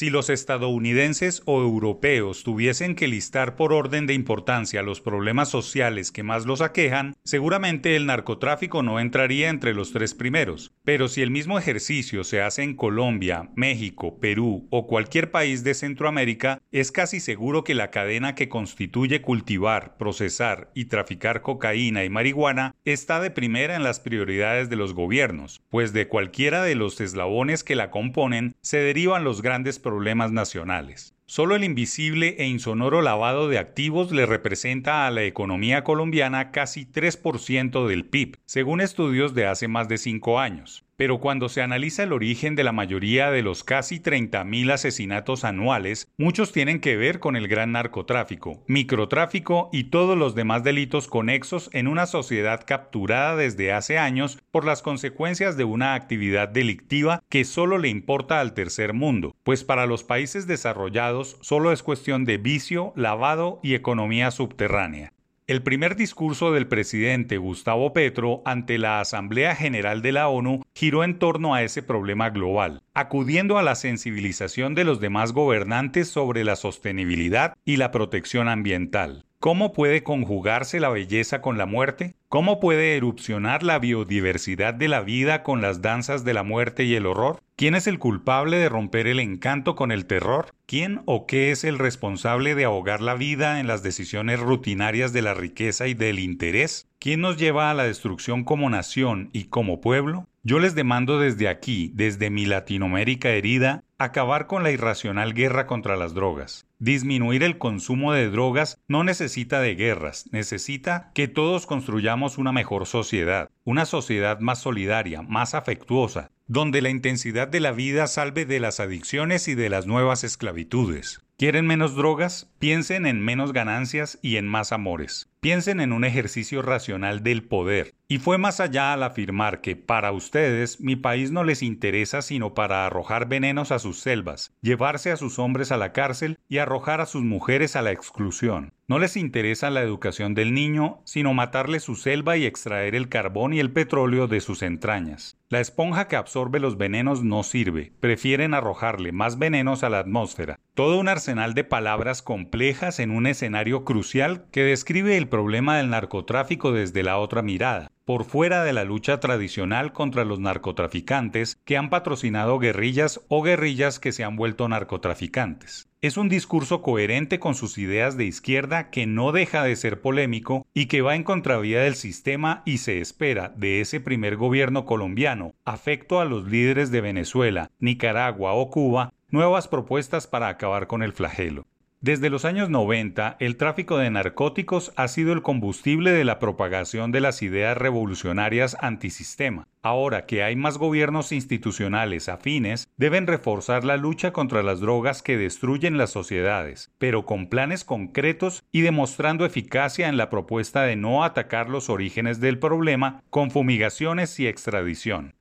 Si los estadounidenses o europeos tuviesen que listar por orden de importancia los problemas sociales que más los aquejan, seguramente el narcotráfico no entraría entre los tres primeros. Pero si el mismo ejercicio se hace en Colombia, México, Perú o cualquier país de Centroamérica, es casi seguro que la cadena que constituye cultivar, procesar y traficar cocaína y marihuana está de primera en las prioridades de los gobiernos, pues de cualquiera de los eslabones que la componen se derivan los grandes problemas nacionales. Solo el invisible e insonoro lavado de activos le representa a la economía colombiana casi 3% del PIB, según estudios de hace más de cinco años. Pero cuando se analiza el origen de la mayoría de los casi 30.000 asesinatos anuales, muchos tienen que ver con el gran narcotráfico, microtráfico y todos los demás delitos conexos en una sociedad capturada desde hace años por las consecuencias de una actividad delictiva que solo le importa al tercer mundo, pues para los países desarrollados solo es cuestión de vicio, lavado y economía subterránea. El primer discurso del presidente Gustavo Petro ante la Asamblea General de la ONU giró en torno a ese problema global, acudiendo a la sensibilización de los demás gobernantes sobre la sostenibilidad y la protección ambiental. ¿Cómo puede conjugarse la belleza con la muerte? ¿Cómo puede erupcionar la biodiversidad de la vida con las danzas de la muerte y el horror? ¿Quién es el culpable de romper el encanto con el terror? ¿Quién o qué es el responsable de ahogar la vida en las decisiones rutinarias de la riqueza y del interés? ¿Quién nos lleva a la destrucción como nación y como pueblo? Yo les demando desde aquí, desde mi Latinoamérica herida, acabar con la irracional guerra contra las drogas. Disminuir el consumo de drogas no necesita de guerras, necesita que todos construyamos una mejor sociedad, una sociedad más solidaria, más afectuosa, donde la intensidad de la vida salve de las adicciones y de las nuevas esclavitudes. ¿Quieren menos drogas? Piensen en menos ganancias y en más amores. Piensen en un ejercicio racional del poder. Y fue más allá al afirmar que para ustedes mi país no les interesa sino para arrojar venenos a sus selvas, llevarse a sus hombres a la cárcel y arrojar a sus mujeres a la exclusión. No les interesa la educación del niño, sino matarle su selva y extraer el carbón y el petróleo de sus entrañas. La esponja que absorbe los venenos no sirve, prefieren arrojarle más venenos a la atmósfera. Todo un arsenal de palabras complejas en un escenario crucial que describe el problema del narcotráfico desde la otra mirada por fuera de la lucha tradicional contra los narcotraficantes que han patrocinado guerrillas o guerrillas que se han vuelto narcotraficantes. Es un discurso coherente con sus ideas de izquierda que no deja de ser polémico y que va en contravía del sistema y se espera de ese primer gobierno colombiano, afecto a los líderes de Venezuela, Nicaragua o Cuba, nuevas propuestas para acabar con el flagelo. Desde los años 90, el tráfico de narcóticos ha sido el combustible de la propagación de las ideas revolucionarias antisistema. Ahora que hay más gobiernos institucionales afines, deben reforzar la lucha contra las drogas que destruyen las sociedades, pero con planes concretos y demostrando eficacia en la propuesta de no atacar los orígenes del problema con fumigaciones y extradición.